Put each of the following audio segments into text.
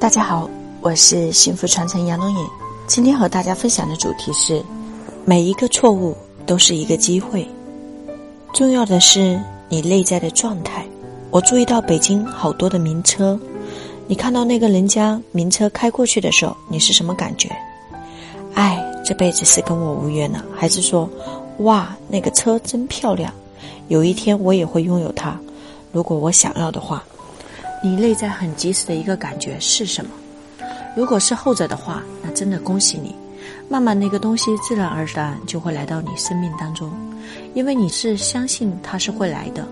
大家好，我是幸福传承杨龙颖。今天和大家分享的主题是：每一个错误都是一个机会。重要的是你内在的状态。我注意到北京好多的名车，你看到那个人家名车开过去的时候，你是什么感觉？哎，这辈子是跟我无缘了，还是说，哇，那个车真漂亮，有一天我也会拥有它，如果我想要的话。你内在很及时的一个感觉是什么？如果是后者的话，那真的恭喜你，慢慢那个东西自然而然就会来到你生命当中，因为你是相信它是会来的。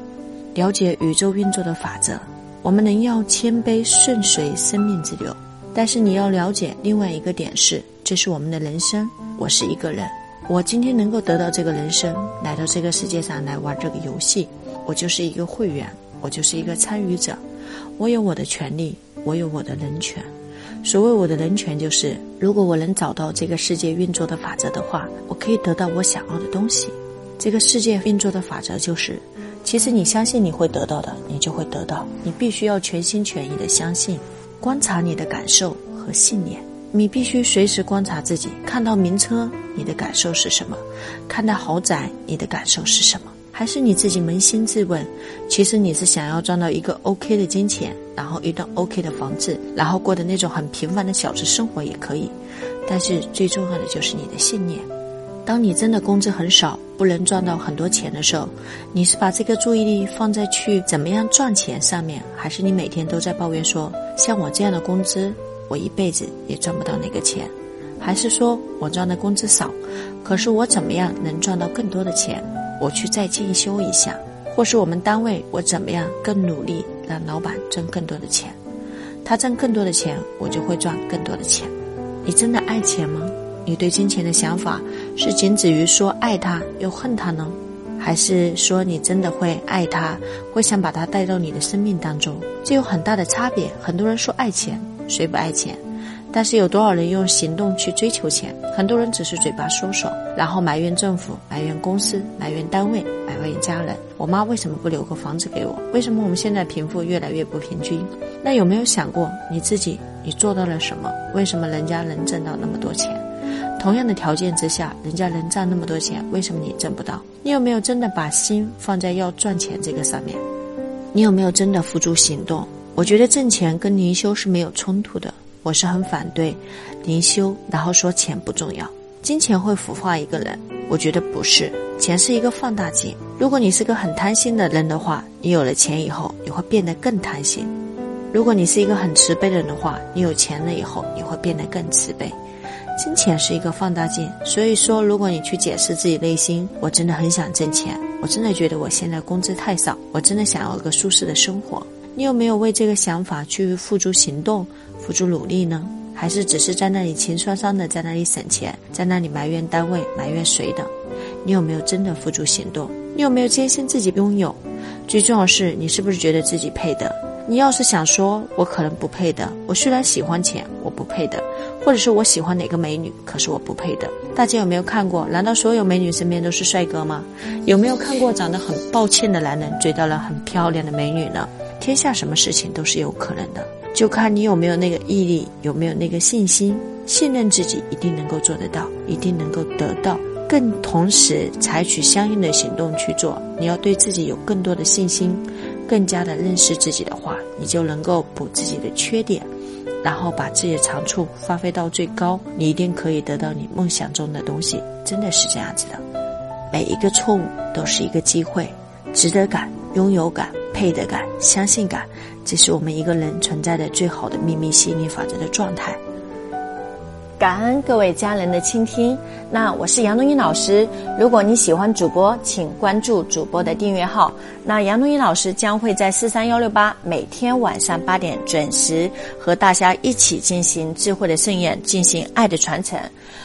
了解宇宙运作的法则，我们能要谦卑顺随生命之流，但是你要了解另外一个点是，这是我们的人生。我是一个人，我今天能够得到这个人生，来到这个世界上来玩这个游戏，我就是一个会员，我就是一个参与者。我有我的权利，我有我的人权。所谓我的人权，就是如果我能找到这个世界运作的法则的话，我可以得到我想要的东西。这个世界运作的法则就是，其实你相信你会得到的，你就会得到。你必须要全心全意的相信，观察你的感受和信念。你必须随时观察自己，看到名车，你的感受是什么？看到豪宅，你的感受是什么？还是你自己扪心自问，其实你是想要赚到一个 OK 的金钱，然后一栋 OK 的房子，然后过的那种很平凡的小资生活也可以。但是最重要的就是你的信念。当你真的工资很少，不能赚到很多钱的时候，你是把这个注意力放在去怎么样赚钱上面，还是你每天都在抱怨说，像我这样的工资，我一辈子也赚不到那个钱？还是说我赚的工资少，可是我怎么样能赚到更多的钱？我去再进修一下，或是我们单位我怎么样更努力，让老板挣更多的钱，他挣更多的钱，我就会赚更多的钱。你真的爱钱吗？你对金钱的想法是仅止于说爱他又恨他呢，还是说你真的会爱他，会想把他带到你的生命当中？这有很大的差别。很多人说爱钱，谁不爱钱？但是有多少人用行动去追求钱？很多人只是嘴巴说说，然后埋怨政府、埋怨公司、埋怨单位、埋怨家人。我妈为什么不留个房子给我？为什么我们现在贫富越来越不平均？那有没有想过你自己？你做到了什么？为什么人家能挣到那么多钱？同样的条件之下，人家能赚那么多钱，为什么你挣不到？你有没有真的把心放在要赚钱这个上面？你有没有真的付诸行动？我觉得挣钱跟灵修是没有冲突的。我是很反对灵修，然后说钱不重要，金钱会腐化一个人。我觉得不是，钱是一个放大镜。如果你是个很贪心的人的话，你有了钱以后，你会变得更贪心；如果你是一个很慈悲的人的话，你有钱了以后，你会变得更慈悲。金钱是一个放大镜，所以说，如果你去解释自己内心，我真的很想挣钱，我真的觉得我现在工资太少，我真的想要一个舒适的生活。你有没有为这个想法去付诸行动、付诸努力呢？还是只是在那里情酸酸的在那里省钱，在那里埋怨单位、埋怨谁的？你有没有真的付诸行动？你有没有坚信自己拥有？最重要的是，你是不是觉得自己配的？你要是想说，我可能不配的，我虽然喜欢钱，我不配的，或者是我喜欢哪个美女，可是我不配的。大家有没有看过？难道所有美女身边都是帅哥吗？有没有看过长得很抱歉的男人追到了很漂亮的美女呢？天下什么事情都是有可能的，就看你有没有那个毅力，有没有那个信心，信任自己一定能够做得到，一定能够得到，更同时采取相应的行动去做。你要对自己有更多的信心，更加的认识自己的话，你就能够补自己的缺点，然后把自己的长处发挥到最高，你一定可以得到你梦想中的东西。真的是这样子的，每一个错误都是一个机会，值得感，拥有感。配得感、相信感，这是我们一个人存在的最好的秘密吸引力法则的状态。感恩各位家人的倾听。那我是杨东英老师。如果你喜欢主播，请关注主播的订阅号。那杨东英老师将会在四三幺六八每天晚上八点准时和大家一起进行智慧的盛宴，进行爱的传承。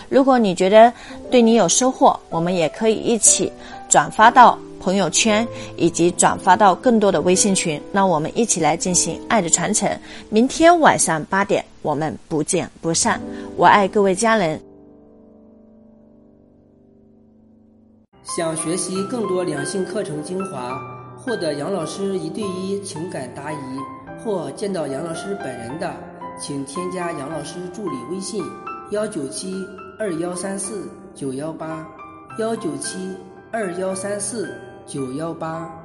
如果你觉得对你有收获，我们也可以一起转发到。朋友圈以及转发到更多的微信群，让我们一起来进行爱的传承。明天晚上八点，我们不见不散。我爱各位家人。想学习更多两性课程精华，获得杨老师一对一情感答疑，或见到杨老师本人的。请添加杨老师助理微信：幺九七二幺三四九幺八，幺九七二幺三四九幺八。